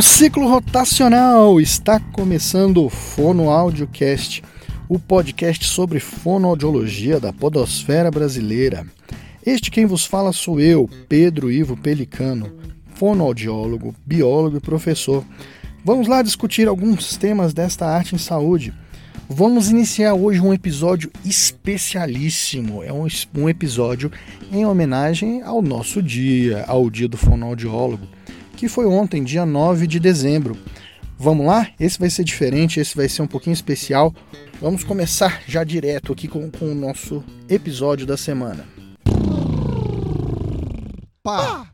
ciclo rotacional está começando o Fono Audiocast, o podcast sobre fonoaudiologia da podosfera brasileira. Este quem vos fala sou eu, Pedro Ivo Pelicano, fonoaudiólogo, biólogo e professor. Vamos lá discutir alguns temas desta arte em saúde. Vamos iniciar hoje um episódio especialíssimo. É um, um episódio em homenagem ao nosso dia, ao dia do fonoaudiólogo que foi ontem, dia 9 de dezembro. Vamos lá? Esse vai ser diferente, esse vai ser um pouquinho especial. Vamos começar já direto aqui com, com o nosso episódio da semana. Pá!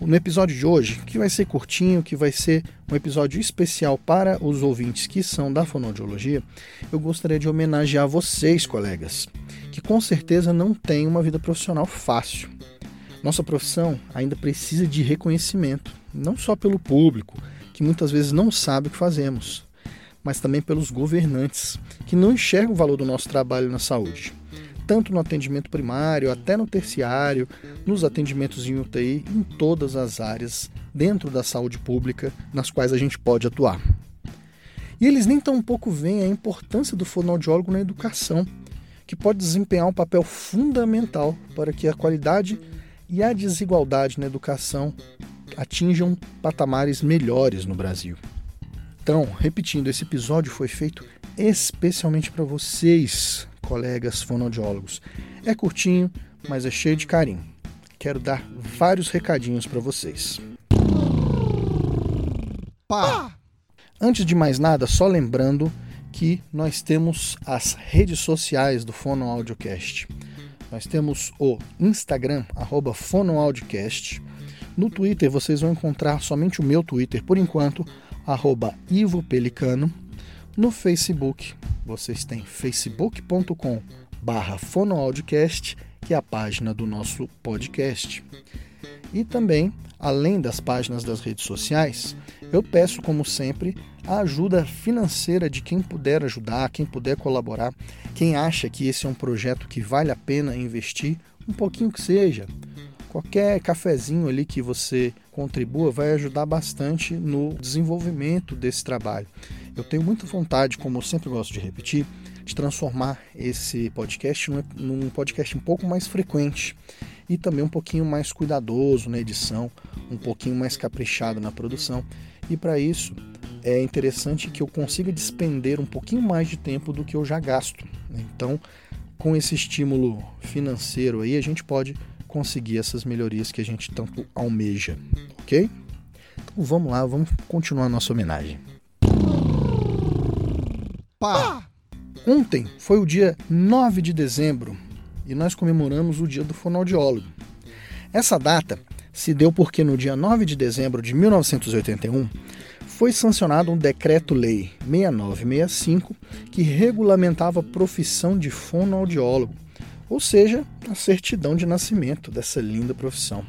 No episódio de hoje, que vai ser curtinho, que vai ser um episódio especial para os ouvintes que são da fonoaudiologia, eu gostaria de homenagear vocês, colegas, que com certeza não têm uma vida profissional fácil. Nossa profissão ainda precisa de reconhecimento, não só pelo público, que muitas vezes não sabe o que fazemos, mas também pelos governantes, que não enxergam o valor do nosso trabalho na saúde, tanto no atendimento primário, até no terciário, nos atendimentos em UTI, em todas as áreas dentro da saúde pública nas quais a gente pode atuar. E eles nem tão pouco veem a importância do fonoaudiólogo na educação, que pode desempenhar um papel fundamental para que a qualidade e a desigualdade na educação atinjam patamares melhores no Brasil. Então, repetindo, esse episódio foi feito especialmente para vocês, colegas fonoaudiólogos. É curtinho, mas é cheio de carinho. Quero dar vários recadinhos para vocês. Pá! Antes de mais nada, só lembrando que nós temos as redes sociais do Fono Audiocast. Nós temos o Instagram, arroba fonoaudiocast. No Twitter vocês vão encontrar somente o meu Twitter por enquanto, arroba Ivo Pelicano. No Facebook vocês têm facebook.com barra que é a página do nosso podcast. E também, além das páginas das redes sociais, eu peço, como sempre, a ajuda financeira de quem puder ajudar, quem puder colaborar, quem acha que esse é um projeto que vale a pena investir, um pouquinho que seja. Qualquer cafezinho ali que você contribua vai ajudar bastante no desenvolvimento desse trabalho. Eu tenho muita vontade, como eu sempre gosto de repetir, de transformar esse podcast num podcast um pouco mais frequente e também um pouquinho mais cuidadoso na edição, um pouquinho mais caprichado na produção. E para isso, é interessante que eu consiga despender um pouquinho mais de tempo do que eu já gasto. Então, com esse estímulo financeiro aí, a gente pode conseguir essas melhorias que a gente tanto almeja, ok? Então vamos lá, vamos continuar nossa homenagem. Pá! Ontem foi o dia 9 de dezembro e nós comemoramos o dia do fonoaudiólogo. Essa data se deu porque no dia 9 de dezembro de 1981 foi sancionado um decreto-lei 6965 que regulamentava a profissão de fonoaudiólogo, ou seja, a certidão de nascimento dessa linda profissão.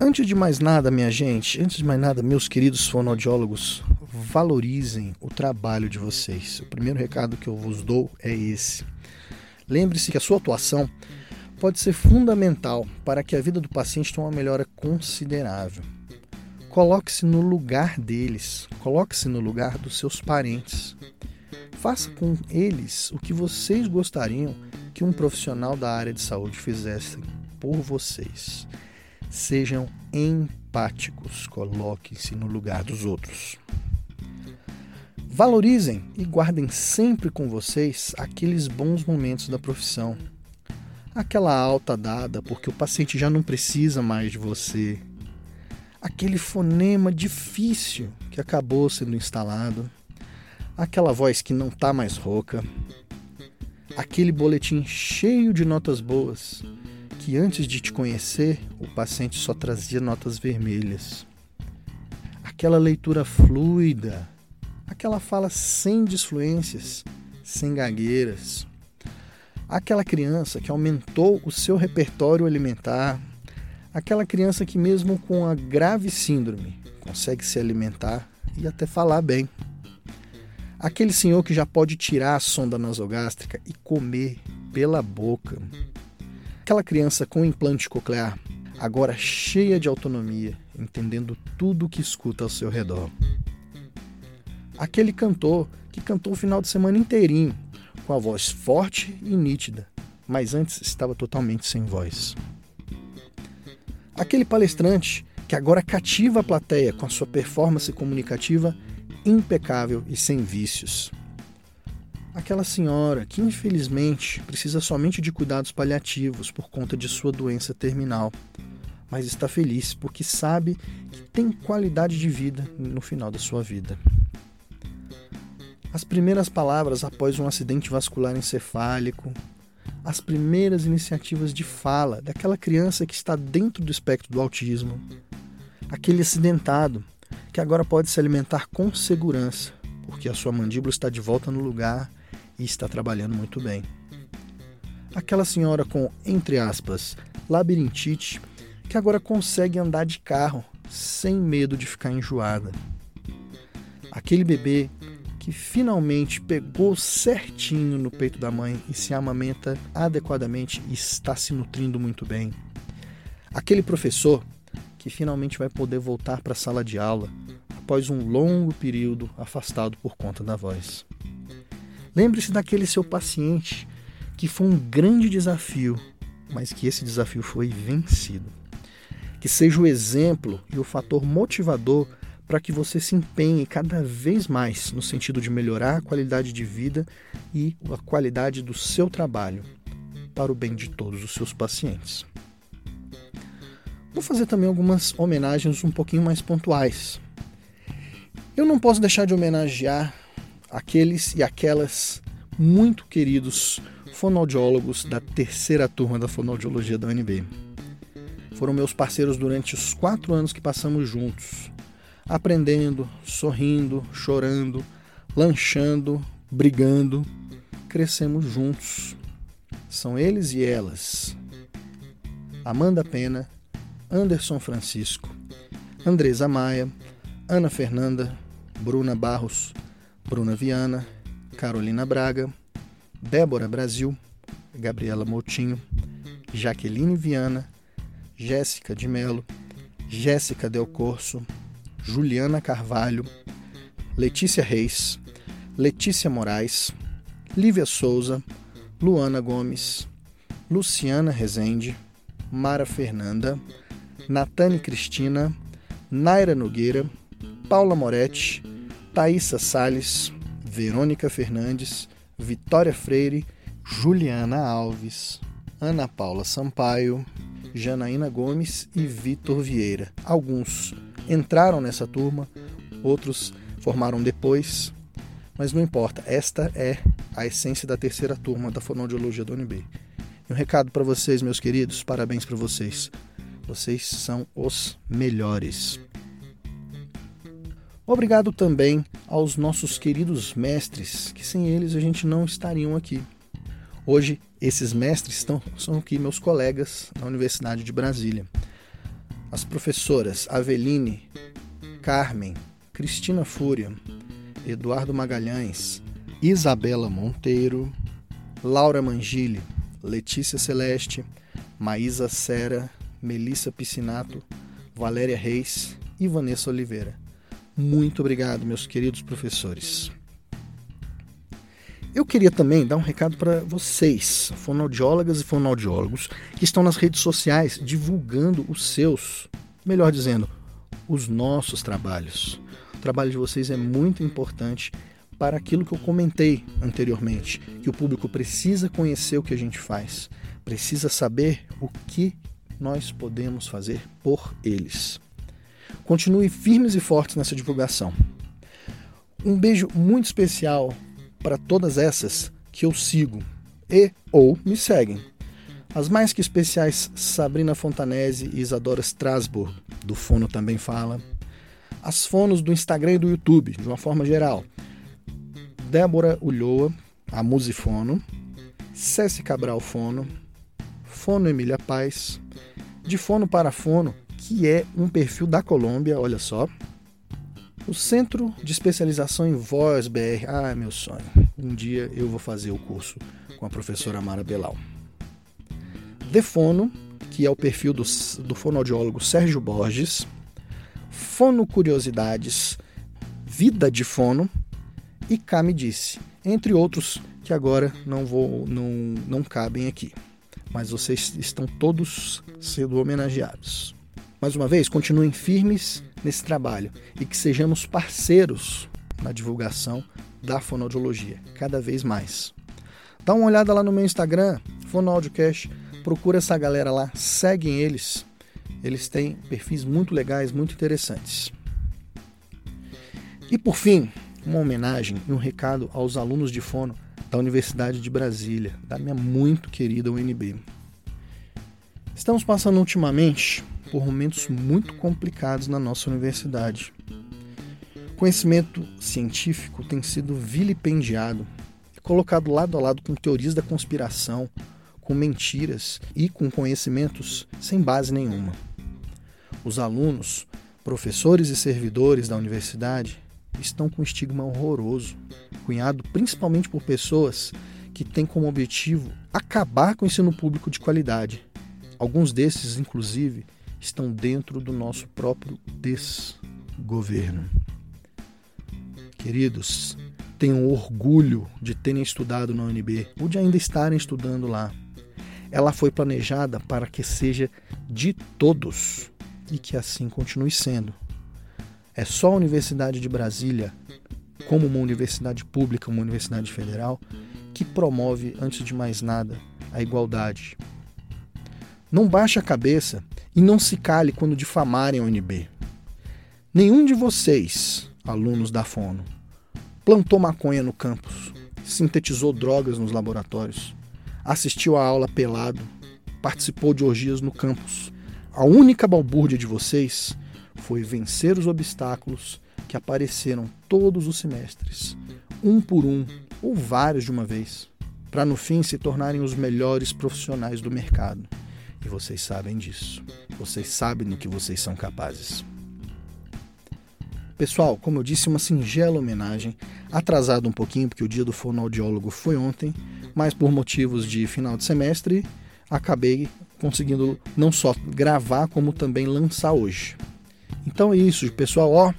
Antes de mais nada, minha gente, antes de mais nada, meus queridos fonoaudiólogos, valorizem o trabalho de vocês. O primeiro recado que eu vos dou é esse. Lembre-se que a sua atuação pode ser fundamental para que a vida do paciente tenha uma melhora considerável. Coloque-se no lugar deles, coloque-se no lugar dos seus parentes. Faça com eles o que vocês gostariam que um profissional da área de saúde fizesse por vocês. Sejam empáticos, coloquem-se no lugar dos outros. Valorizem e guardem sempre com vocês aqueles bons momentos da profissão. Aquela alta dada porque o paciente já não precisa mais de você, aquele fonema difícil que acabou sendo instalado, aquela voz que não está mais rouca, aquele boletim cheio de notas boas que antes de te conhecer o paciente só trazia notas vermelhas, aquela leitura fluida, aquela fala sem disfluências, sem gagueiras, aquela criança que aumentou o seu repertório alimentar Aquela criança que, mesmo com a grave síndrome, consegue se alimentar e até falar bem. Aquele senhor que já pode tirar a sonda nasogástrica e comer pela boca. Aquela criança com implante coclear, agora cheia de autonomia entendendo tudo o que escuta ao seu redor. Aquele cantor que cantou o final de semana inteirinho, com a voz forte e nítida, mas antes estava totalmente sem voz. Aquele palestrante que agora cativa a plateia com a sua performance comunicativa impecável e sem vícios. Aquela senhora que infelizmente precisa somente de cuidados paliativos por conta de sua doença terminal, mas está feliz porque sabe que tem qualidade de vida no final da sua vida. As primeiras palavras após um acidente vascular encefálico, as primeiras iniciativas de fala daquela criança que está dentro do espectro do autismo, aquele acidentado que agora pode se alimentar com segurança, porque a sua mandíbula está de volta no lugar e está trabalhando muito bem. Aquela senhora com, entre aspas, labirintite, que agora consegue andar de carro sem medo de ficar enjoada. Aquele bebê que finalmente pegou certinho no peito da mãe e se amamenta adequadamente e está se nutrindo muito bem. Aquele professor que finalmente vai poder voltar para a sala de aula após um longo período afastado por conta da voz. Lembre-se daquele seu paciente que foi um grande desafio, mas que esse desafio foi vencido. Que seja o exemplo e o fator motivador para que você se empenhe cada vez mais no sentido de melhorar a qualidade de vida e a qualidade do seu trabalho para o bem de todos os seus pacientes. Vou fazer também algumas homenagens um pouquinho mais pontuais. Eu não posso deixar de homenagear aqueles e aquelas muito queridos fonoaudiólogos da terceira turma da fonoaudiologia da UNB. Foram meus parceiros durante os quatro anos que passamos juntos, aprendendo, sorrindo, chorando, lanchando, brigando. Crescemos juntos. São eles e elas. Amanda Pena, Anderson Francisco, Andresa Maia, Ana Fernanda, Bruna Barros, Bruna Viana, Carolina Braga, Débora Brasil, Gabriela Moutinho, Jaqueline Viana, Jéssica de Melo, Jéssica Del Corso, Juliana Carvalho, Letícia Reis, Letícia Moraes, Lívia Souza, Luana Gomes, Luciana Rezende, Mara Fernanda, Natane Cristina, Naira Nogueira, Paula Moretti, Thaisa Sales, Verônica Fernandes, Vitória Freire, Juliana Alves, Ana Paula Sampaio, Janaína Gomes e Vitor Vieira. Alguns entraram nessa turma, outros formaram depois, mas não importa, esta é a essência da terceira turma da fonoaudiologia da UNB. E um recado para vocês, meus queridos, parabéns para vocês. Vocês são os melhores. Obrigado também aos nossos queridos mestres, que sem eles a gente não estariam aqui. Hoje, esses mestres estão, são aqui meus colegas na Universidade de Brasília. As professoras Aveline, Carmen, Cristina Fúria, Eduardo Magalhães, Isabela Monteiro, Laura Mangili, Letícia Celeste, Maísa Sera, Melissa Piscinato, Valéria Reis e Vanessa Oliveira. Muito obrigado, meus queridos professores. Eu queria também dar um recado para vocês, fonoaudiólogas e fonoaudiólogos, que estão nas redes sociais divulgando os seus, melhor dizendo, os nossos trabalhos. O trabalho de vocês é muito importante para aquilo que eu comentei anteriormente, que o público precisa conhecer o que a gente faz, precisa saber o que nós podemos fazer por eles. Continue firmes e fortes nessa divulgação. Um beijo muito especial para todas essas que eu sigo e ou me seguem. As mais que especiais Sabrina Fontanese e Isadora Strasbourg, do Fono Também Fala. As fonos do Instagram e do YouTube, de uma forma geral. Débora Ulloa, a Musifono. Cessi Cabral Fono. Fono Emília Paz. De Fono para Fono, que é um perfil da Colômbia, olha só. O Centro de Especialização em Voz BR. Ah, meu sonho. Um dia eu vou fazer o curso com a professora Mara Belal. Defono, que é o perfil do, do fonoaudiólogo Sérgio Borges. Fono Curiosidades, Vida de Fono e Cá Me Disse, entre outros que agora não vou não, não cabem aqui. Mas vocês estão todos sendo homenageados. Mais uma vez, continuem firmes nesse trabalho e que sejamos parceiros na divulgação da fonoaudiologia, cada vez mais. Dá uma olhada lá no meu Instagram, Fonoaudiocast, procura essa galera lá, seguem eles. Eles têm perfis muito legais, muito interessantes. E por fim, uma homenagem e um recado aos alunos de fono da Universidade de Brasília, da minha muito querida UNB. Estamos passando ultimamente por momentos muito complicados na nossa universidade. O conhecimento científico tem sido vilipendiado e colocado lado a lado com teorias da conspiração, com mentiras e com conhecimentos sem base nenhuma. Os alunos, professores e servidores da universidade estão com um estigma horroroso, cunhado principalmente por pessoas que têm como objetivo acabar com o ensino público de qualidade. Alguns desses, inclusive, estão dentro do nosso próprio desgoverno. Queridos, tenham orgulho de terem estudado na UNB ou de ainda estarem estudando lá. Ela foi planejada para que seja de todos e que assim continue sendo. É só a Universidade de Brasília, como uma universidade pública, uma universidade federal, que promove, antes de mais nada, a igualdade. Não baixe a cabeça e não se cale quando difamarem a UNB. Nenhum de vocês, alunos da Fono, plantou maconha no campus, sintetizou drogas nos laboratórios, assistiu a aula pelado, participou de orgias no campus. A única balbúrdia de vocês foi vencer os obstáculos que apareceram todos os semestres, um por um ou vários de uma vez, para no fim se tornarem os melhores profissionais do mercado. E vocês sabem disso. Vocês sabem do que vocês são capazes. Pessoal, como eu disse, uma singela homenagem, atrasado um pouquinho porque o dia do fonoaudiólogo foi ontem, mas por motivos de final de semestre, acabei conseguindo não só gravar como também lançar hoje. Então é isso, pessoal, ó.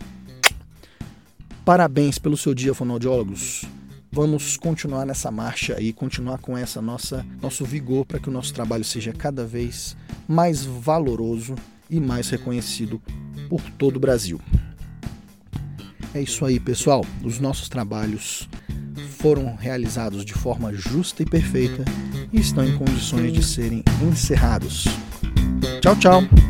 Parabéns pelo seu dia, fonoaudiólogos vamos continuar nessa marcha e continuar com essa nossa nosso vigor para que o nosso trabalho seja cada vez mais valoroso e mais reconhecido por todo o Brasil. É isso aí, pessoal. Os nossos trabalhos foram realizados de forma justa e perfeita e estão em condições de serem encerrados. Tchau, tchau.